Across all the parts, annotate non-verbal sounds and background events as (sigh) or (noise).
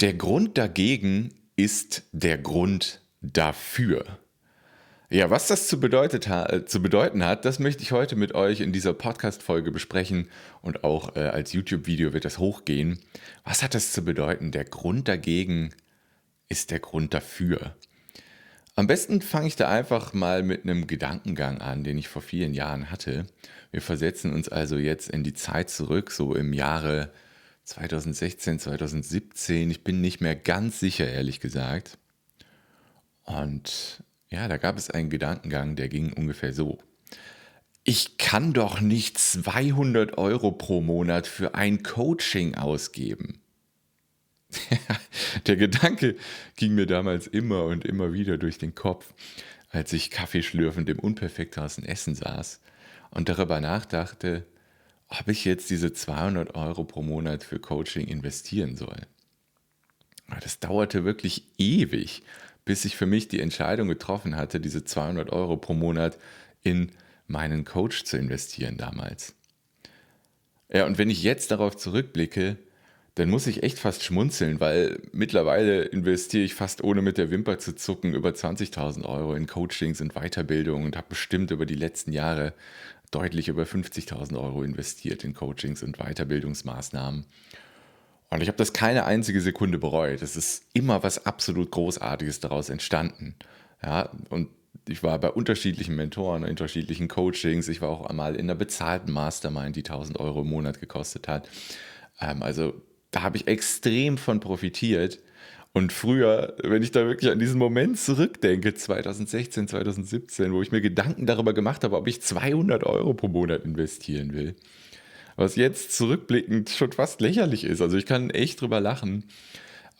Der Grund dagegen ist der Grund dafür. Ja, was das zu, bedeutet ha zu bedeuten hat, das möchte ich heute mit euch in dieser Podcast-Folge besprechen und auch äh, als YouTube-Video wird das hochgehen. Was hat das zu bedeuten? Der Grund dagegen ist der Grund dafür. Am besten fange ich da einfach mal mit einem Gedankengang an, den ich vor vielen Jahren hatte. Wir versetzen uns also jetzt in die Zeit zurück, so im Jahre 2016, 2017. Ich bin nicht mehr ganz sicher, ehrlich gesagt. Und ja, da gab es einen Gedankengang, der ging ungefähr so. Ich kann doch nicht 200 Euro pro Monat für ein Coaching ausgeben. (laughs) der Gedanke ging mir damals immer und immer wieder durch den Kopf, als ich kaffeeschlürfend im unperfektesten Essen saß und darüber nachdachte, ob ich jetzt diese 200 Euro pro Monat für Coaching investieren soll. Das dauerte wirklich ewig, bis ich für mich die Entscheidung getroffen hatte, diese 200 Euro pro Monat in meinen Coach zu investieren damals. Ja, und wenn ich jetzt darauf zurückblicke, dann muss ich echt fast schmunzeln, weil mittlerweile investiere ich fast ohne mit der Wimper zu zucken über 20.000 Euro in Coachings und Weiterbildung und habe bestimmt über die letzten Jahre deutlich über 50.000 Euro investiert in Coachings und Weiterbildungsmaßnahmen. Und ich habe das keine einzige Sekunde bereut. Es ist immer was absolut Großartiges daraus entstanden. Ja, und ich war bei unterschiedlichen Mentoren, unterschiedlichen Coachings. Ich war auch einmal in einer bezahlten Mastermind, die 1000 Euro im Monat gekostet hat. Ähm, also da habe ich extrem von profitiert. Und früher, wenn ich da wirklich an diesen Moment zurückdenke, 2016, 2017, wo ich mir Gedanken darüber gemacht habe, ob ich 200 Euro pro Monat investieren will, was jetzt zurückblickend schon fast lächerlich ist. Also ich kann echt drüber lachen.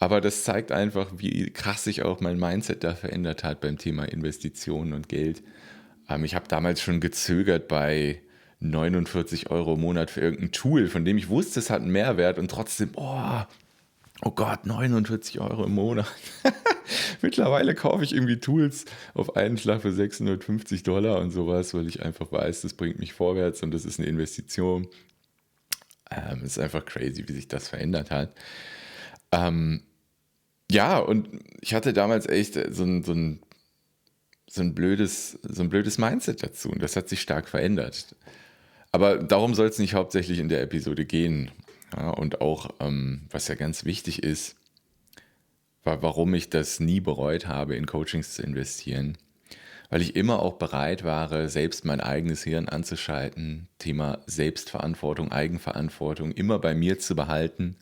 Aber das zeigt einfach, wie krass sich auch mein Mindset da verändert hat beim Thema Investitionen und Geld. Ähm, ich habe damals schon gezögert bei 49 Euro im Monat für irgendein Tool, von dem ich wusste, es hat einen Mehrwert und trotzdem, oh, oh Gott, 49 Euro im Monat. (laughs) Mittlerweile kaufe ich irgendwie Tools auf einen Schlag für 650 Dollar und sowas, weil ich einfach weiß, das bringt mich vorwärts und das ist eine Investition. Ähm, es ist einfach crazy, wie sich das verändert hat. Ähm, ja, und ich hatte damals echt so ein, so ein, so ein, blödes, so ein blödes Mindset dazu und das hat sich stark verändert. Aber darum soll es nicht hauptsächlich in der Episode gehen. Ja, und auch, ähm, was ja ganz wichtig ist, war, warum ich das nie bereut habe, in Coachings zu investieren weil ich immer auch bereit war, selbst mein eigenes Hirn anzuschalten, Thema Selbstverantwortung, Eigenverantwortung immer bei mir zu behalten.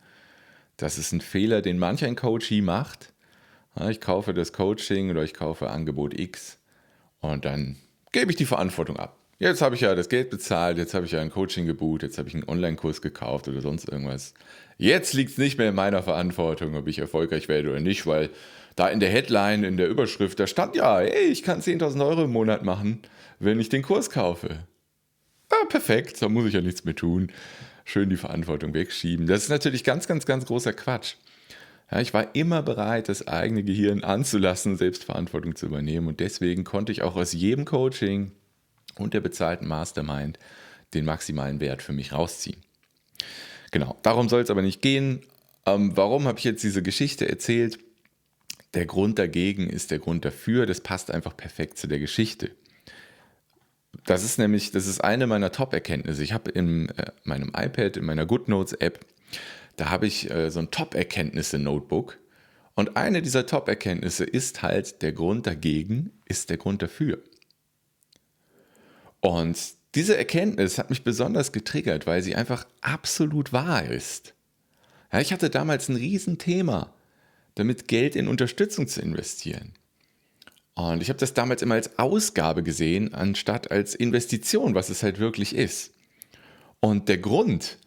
Das ist ein Fehler, den manch ein Coachie macht. Ich kaufe das Coaching oder ich kaufe Angebot X und dann gebe ich die Verantwortung ab. Jetzt habe ich ja das Geld bezahlt, jetzt habe ich ja ein Coaching gebucht, jetzt habe ich einen Online-Kurs gekauft oder sonst irgendwas. Jetzt liegt es nicht mehr in meiner Verantwortung, ob ich erfolgreich werde oder nicht, weil da in der Headline, in der Überschrift, da stand ja, ey, ich kann 10.000 Euro im Monat machen, wenn ich den Kurs kaufe. Ah, perfekt, da muss ich ja nichts mehr tun. Schön die Verantwortung wegschieben. Das ist natürlich ganz, ganz, ganz großer Quatsch. Ja, ich war immer bereit, das eigene Gehirn anzulassen, Selbstverantwortung zu übernehmen. Und deswegen konnte ich auch aus jedem Coaching und der bezahlten Mastermind den maximalen Wert für mich rausziehen. Genau, darum soll es aber nicht gehen. Ähm, warum habe ich jetzt diese Geschichte erzählt? Der Grund dagegen ist der Grund dafür. Das passt einfach perfekt zu der Geschichte. Das ist nämlich, das ist eine meiner Top-Erkenntnisse. Ich habe in äh, meinem iPad, in meiner GoodNotes-App, da habe ich äh, so ein Top-Erkenntnisse-Notebook. Und eine dieser Top-Erkenntnisse ist halt, der Grund dagegen ist der Grund dafür. Und diese Erkenntnis hat mich besonders getriggert, weil sie einfach absolut wahr ist. Ja, ich hatte damals ein Riesenthema damit Geld in Unterstützung zu investieren. Und ich habe das damals immer als Ausgabe gesehen, anstatt als Investition, was es halt wirklich ist. Und der Grund,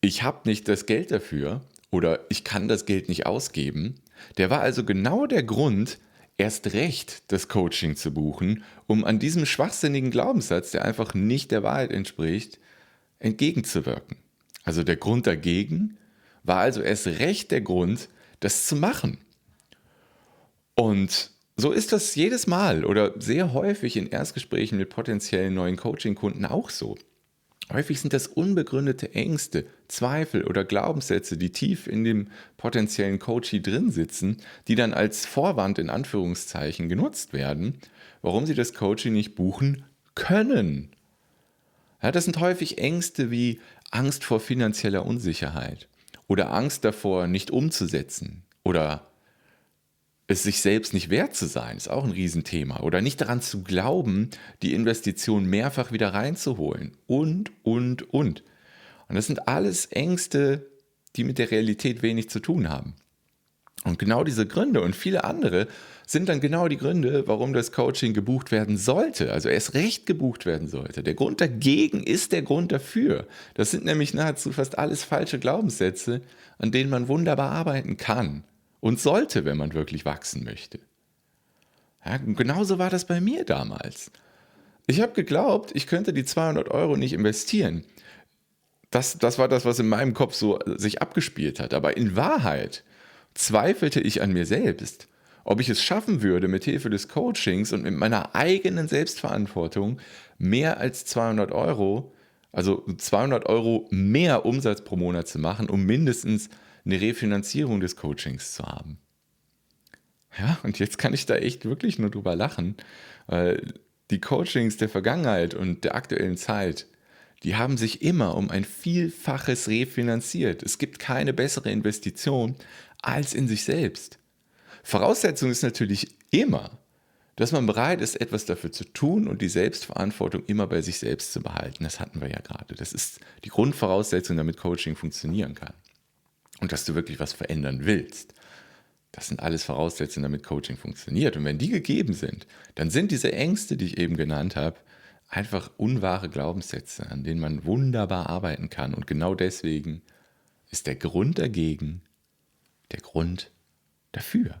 ich habe nicht das Geld dafür oder ich kann das Geld nicht ausgeben, der war also genau der Grund, erst recht das Coaching zu buchen, um an diesem schwachsinnigen Glaubenssatz, der einfach nicht der Wahrheit entspricht, entgegenzuwirken. Also der Grund dagegen war also erst recht der Grund, das zu machen. Und so ist das jedes Mal oder sehr häufig in Erstgesprächen mit potenziellen neuen Coaching-Kunden auch so. Häufig sind das unbegründete Ängste, Zweifel oder Glaubenssätze, die tief in dem potenziellen Coachie drin sitzen, die dann als Vorwand in Anführungszeichen genutzt werden, warum sie das Coaching nicht buchen können. Ja, das sind häufig Ängste wie Angst vor finanzieller Unsicherheit oder Angst davor, nicht umzusetzen oder es sich selbst nicht wert zu sein, ist auch ein Riesenthema. Oder nicht daran zu glauben, die Investition mehrfach wieder reinzuholen. Und, und, und. Und das sind alles Ängste, die mit der Realität wenig zu tun haben. Und genau diese Gründe und viele andere sind dann genau die Gründe, warum das Coaching gebucht werden sollte. Also erst recht gebucht werden sollte. Der Grund dagegen ist der Grund dafür. Das sind nämlich nahezu fast alles falsche Glaubenssätze, an denen man wunderbar arbeiten kann und sollte, wenn man wirklich wachsen möchte. Ja, genauso war das bei mir damals. Ich habe geglaubt, ich könnte die 200 Euro nicht investieren. Das, das war das, was in meinem Kopf so sich abgespielt hat. Aber in Wahrheit zweifelte ich an mir selbst, ob ich es schaffen würde, mit Hilfe des Coachings und mit meiner eigenen Selbstverantwortung mehr als 200 Euro, also 200 Euro mehr Umsatz pro Monat zu machen, um mindestens eine Refinanzierung des Coachings zu haben. Ja, und jetzt kann ich da echt wirklich nur drüber lachen, weil die Coachings der Vergangenheit und der aktuellen Zeit, die haben sich immer um ein Vielfaches refinanziert. Es gibt keine bessere Investition als in sich selbst. Voraussetzung ist natürlich immer, dass man bereit ist, etwas dafür zu tun und die Selbstverantwortung immer bei sich selbst zu behalten. Das hatten wir ja gerade. Das ist die Grundvoraussetzung, damit Coaching funktionieren kann und dass du wirklich was verändern willst. Das sind alles Voraussetzungen, damit Coaching funktioniert. Und wenn die gegeben sind, dann sind diese Ängste, die ich eben genannt habe, einfach unwahre Glaubenssätze, an denen man wunderbar arbeiten kann. Und genau deswegen ist der Grund dagegen der Grund dafür.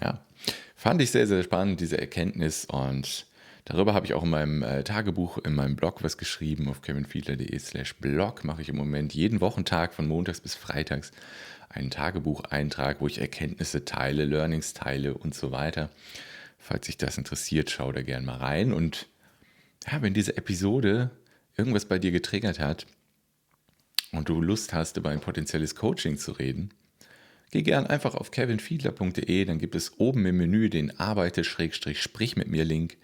Ja, fand ich sehr, sehr spannend, diese Erkenntnis. Und Darüber habe ich auch in meinem äh, Tagebuch, in meinem Blog was geschrieben. Auf kevinfiedler.de slash blog mache ich im Moment jeden Wochentag von montags bis freitags einen Tagebucheintrag, wo ich Erkenntnisse teile, Learnings teile und so weiter. Falls sich das interessiert, schau da gerne mal rein. Und ja, wenn diese Episode irgendwas bei dir getriggert hat und du Lust hast, über ein potenzielles Coaching zu reden, geh gern einfach auf kevinfiedler.de, dann gibt es oben im Menü den Arbeite-Sprich mit mir Link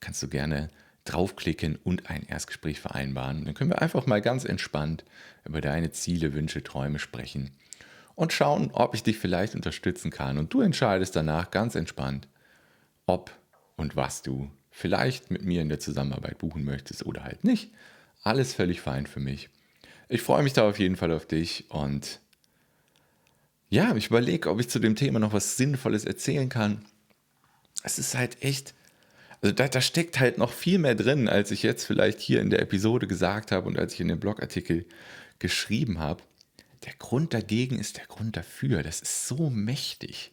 kannst du gerne draufklicken und ein Erstgespräch vereinbaren. Dann können wir einfach mal ganz entspannt über deine Ziele, Wünsche, Träume sprechen und schauen, ob ich dich vielleicht unterstützen kann. Und du entscheidest danach ganz entspannt, ob und was du vielleicht mit mir in der Zusammenarbeit buchen möchtest oder halt nicht. Alles völlig fein für mich. Ich freue mich da auf jeden Fall auf dich und ja, ich überlege, ob ich zu dem Thema noch was Sinnvolles erzählen kann. Es ist halt echt also da, da steckt halt noch viel mehr drin, als ich jetzt vielleicht hier in der Episode gesagt habe und als ich in dem Blogartikel geschrieben habe. Der Grund dagegen ist der Grund dafür. Das ist so mächtig.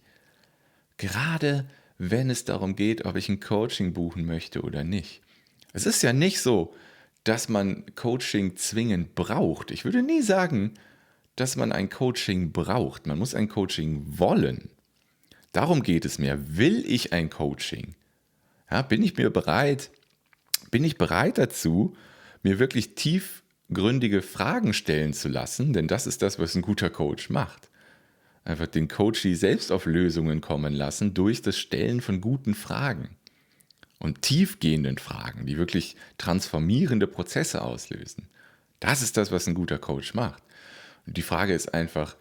Gerade wenn es darum geht, ob ich ein Coaching buchen möchte oder nicht. Es ist ja nicht so, dass man Coaching zwingend braucht. Ich würde nie sagen, dass man ein Coaching braucht. Man muss ein Coaching wollen. Darum geht es mir. Will ich ein Coaching? Ja, bin ich mir bereit, bin ich bereit dazu, mir wirklich tiefgründige Fragen stellen zu lassen, denn das ist das, was ein guter Coach macht. Einfach den Coachie selbst auf Lösungen kommen lassen durch das Stellen von guten Fragen und tiefgehenden Fragen, die wirklich transformierende Prozesse auslösen. Das ist das, was ein guter Coach macht. Und die Frage ist einfach,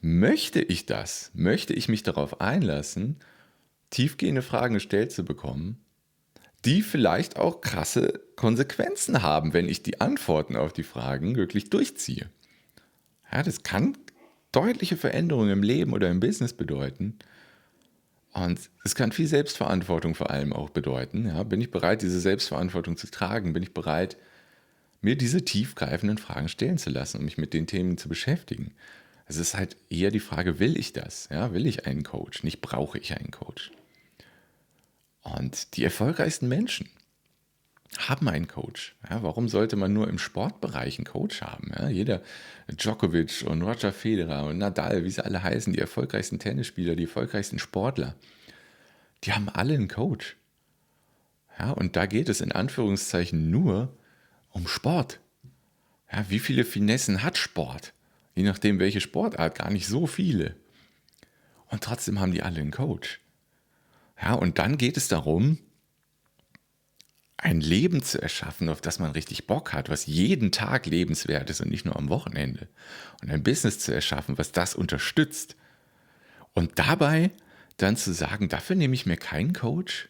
möchte ich das? Möchte ich mich darauf einlassen, tiefgehende Fragen gestellt zu bekommen die vielleicht auch krasse Konsequenzen haben, wenn ich die Antworten auf die Fragen wirklich durchziehe. Ja, das kann deutliche Veränderungen im Leben oder im Business bedeuten. Und es kann viel Selbstverantwortung vor allem auch bedeuten. Ja, bin ich bereit, diese Selbstverantwortung zu tragen? Bin ich bereit, mir diese tiefgreifenden Fragen stellen zu lassen und mich mit den Themen zu beschäftigen? Es ist halt eher die Frage, will ich das? Ja, will ich einen Coach? Nicht brauche ich einen Coach. Und die erfolgreichsten Menschen haben einen Coach. Ja, warum sollte man nur im Sportbereich einen Coach haben? Ja, jeder Djokovic und Roger Federer und Nadal, wie sie alle heißen, die erfolgreichsten Tennisspieler, die erfolgreichsten Sportler, die haben alle einen Coach. Ja, und da geht es in Anführungszeichen nur um Sport. Ja, wie viele Finessen hat Sport? Je nachdem, welche Sportart, gar nicht so viele. Und trotzdem haben die alle einen Coach. Ja, und dann geht es darum, ein Leben zu erschaffen, auf das man richtig Bock hat, was jeden Tag lebenswert ist und nicht nur am Wochenende. Und ein Business zu erschaffen, was das unterstützt. Und dabei dann zu sagen, dafür nehme ich mir keinen Coach.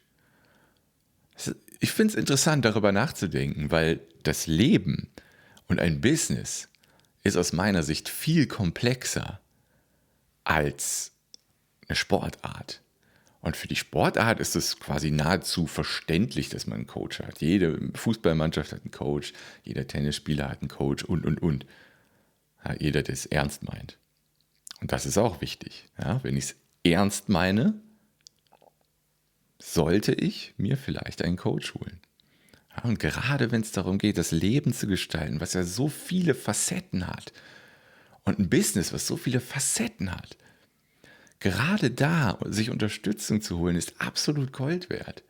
Ich finde es interessant, darüber nachzudenken, weil das Leben und ein Business ist aus meiner Sicht viel komplexer als eine Sportart. Und für die Sportart ist es quasi nahezu verständlich, dass man einen Coach hat. Jede Fußballmannschaft hat einen Coach, jeder Tennisspieler hat einen Coach und, und, und. Ja, jeder, der es ernst meint. Und das ist auch wichtig. Ja, wenn ich es ernst meine, sollte ich mir vielleicht einen Coach holen. Ja, und gerade wenn es darum geht, das Leben zu gestalten, was ja so viele Facetten hat, und ein Business, was so viele Facetten hat, gerade da sich Unterstützung zu holen, ist absolut Gold wert.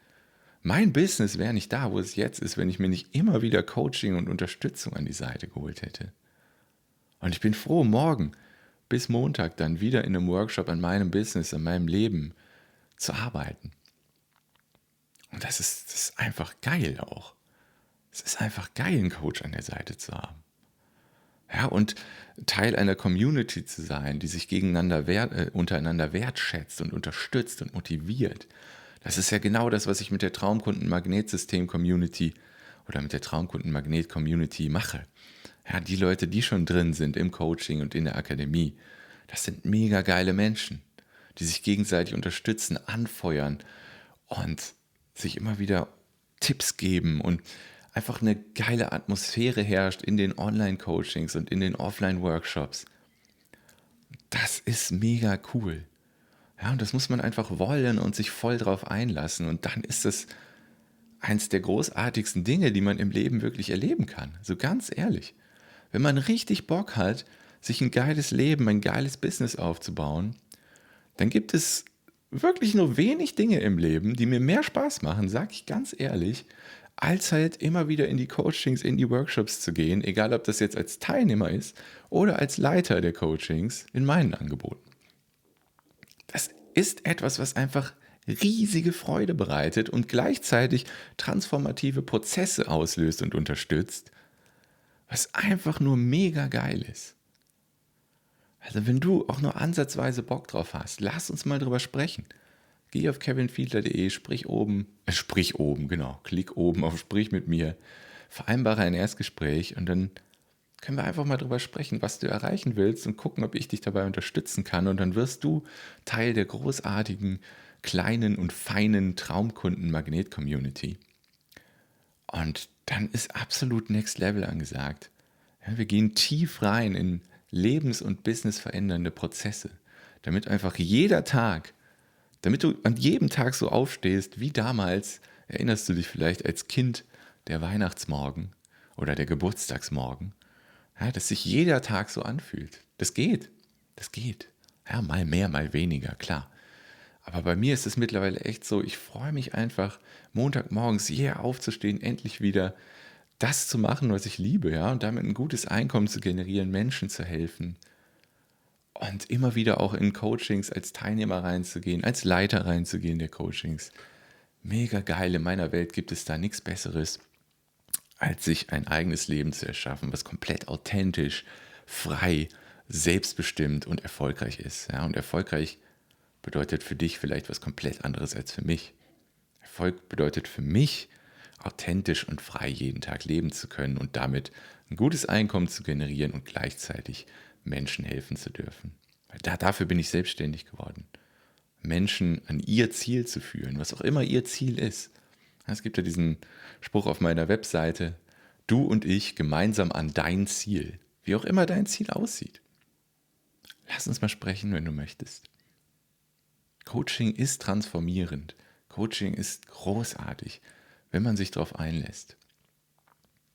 Mein Business wäre nicht da, wo es jetzt ist, wenn ich mir nicht immer wieder Coaching und Unterstützung an die Seite geholt hätte. Und ich bin froh, morgen bis Montag dann wieder in einem Workshop an meinem Business, an meinem Leben zu arbeiten. Und das ist, das ist einfach geil auch. Es ist einfach geil, einen Coach an der Seite zu haben. Ja, und Teil einer Community zu sein, die sich gegeneinander wert, äh, untereinander wertschätzt und unterstützt und motiviert. Das ist ja genau das, was ich mit der Traumkunden-Magnetsystem-Community oder mit der Traumkunden-Magnet-Community mache. Ja, die Leute, die schon drin sind im Coaching und in der Akademie, das sind mega geile Menschen, die sich gegenseitig unterstützen, anfeuern und sich immer wieder Tipps geben und einfach eine geile Atmosphäre herrscht in den Online-Coachings und in den Offline-Workshops. Das ist mega cool. Ja, und das muss man einfach wollen und sich voll drauf einlassen. Und dann ist es eins der großartigsten Dinge, die man im Leben wirklich erleben kann. So ganz ehrlich. Wenn man richtig Bock hat, sich ein geiles Leben, ein geiles Business aufzubauen, dann gibt es wirklich nur wenig Dinge im Leben, die mir mehr Spaß machen, sag ich ganz ehrlich, als halt immer wieder in die Coachings, in die Workshops zu gehen, egal ob das jetzt als Teilnehmer ist oder als Leiter der Coachings in meinen Angeboten. Das ist etwas, was einfach riesige Freude bereitet und gleichzeitig transformative Prozesse auslöst und unterstützt, was einfach nur mega geil ist. Also wenn du auch nur ansatzweise Bock drauf hast, lass uns mal drüber sprechen. Geh auf kevinfiedler.de, sprich oben, äh, sprich oben, genau, klick oben auf Sprich mit mir, vereinbare ein Erstgespräch und dann können wir einfach mal drüber sprechen, was du erreichen willst und gucken, ob ich dich dabei unterstützen kann. Und dann wirst du Teil der großartigen, kleinen und feinen Traumkunden-Magnet-Community. Und dann ist absolut Next Level angesagt. Ja, wir gehen tief rein in lebens- und businessverändernde Prozesse, damit einfach jeder Tag damit du an jedem Tag so aufstehst wie damals, erinnerst du dich vielleicht als Kind der Weihnachtsmorgen oder der Geburtstagsmorgen, ja, dass sich jeder Tag so anfühlt. Das geht, das geht. Ja, mal mehr, mal weniger, klar. Aber bei mir ist es mittlerweile echt so, ich freue mich einfach, Montagmorgens hier aufzustehen, endlich wieder das zu machen, was ich liebe, ja, und damit ein gutes Einkommen zu generieren, Menschen zu helfen, und immer wieder auch in Coachings als Teilnehmer reinzugehen, als Leiter reinzugehen der Coachings. Mega geil. In meiner Welt gibt es da nichts Besseres, als sich ein eigenes Leben zu erschaffen, was komplett authentisch, frei, selbstbestimmt und erfolgreich ist. Ja, und erfolgreich bedeutet für dich vielleicht was komplett anderes als für mich. Erfolg bedeutet für mich, authentisch und frei jeden Tag leben zu können und damit ein gutes Einkommen zu generieren und gleichzeitig Menschen helfen zu dürfen. Da, dafür bin ich selbstständig geworden. Menschen an ihr Ziel zu führen, was auch immer ihr Ziel ist. Es gibt ja diesen Spruch auf meiner Webseite, du und ich gemeinsam an dein Ziel, wie auch immer dein Ziel aussieht. Lass uns mal sprechen, wenn du möchtest. Coaching ist transformierend. Coaching ist großartig, wenn man sich darauf einlässt.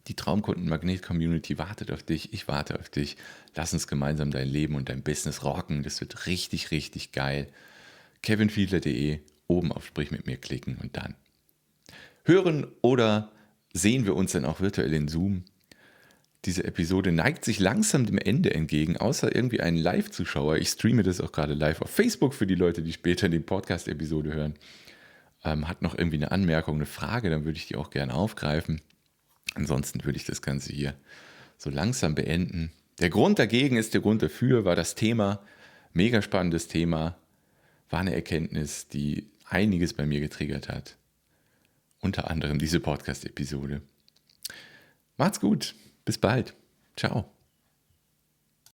Die Traumkunden-Magnet-Community wartet auf dich, ich warte auf dich. Lass uns gemeinsam dein Leben und dein Business rocken. Das wird richtig, richtig geil. kevinfiedler.de, oben auf Sprich mit mir klicken und dann hören oder sehen wir uns dann auch virtuell in Zoom. Diese Episode neigt sich langsam dem Ende entgegen, außer irgendwie einen Live-Zuschauer. Ich streame das auch gerade live auf Facebook für die Leute, die später die Podcast-Episode hören. Ähm, hat noch irgendwie eine Anmerkung, eine Frage, dann würde ich die auch gerne aufgreifen. Ansonsten würde ich das Ganze hier so langsam beenden. Der Grund dagegen ist der Grund dafür, war das Thema, mega spannendes Thema, war eine Erkenntnis, die einiges bei mir getriggert hat. Unter anderem diese Podcast-Episode. Macht's gut. Bis bald. Ciao.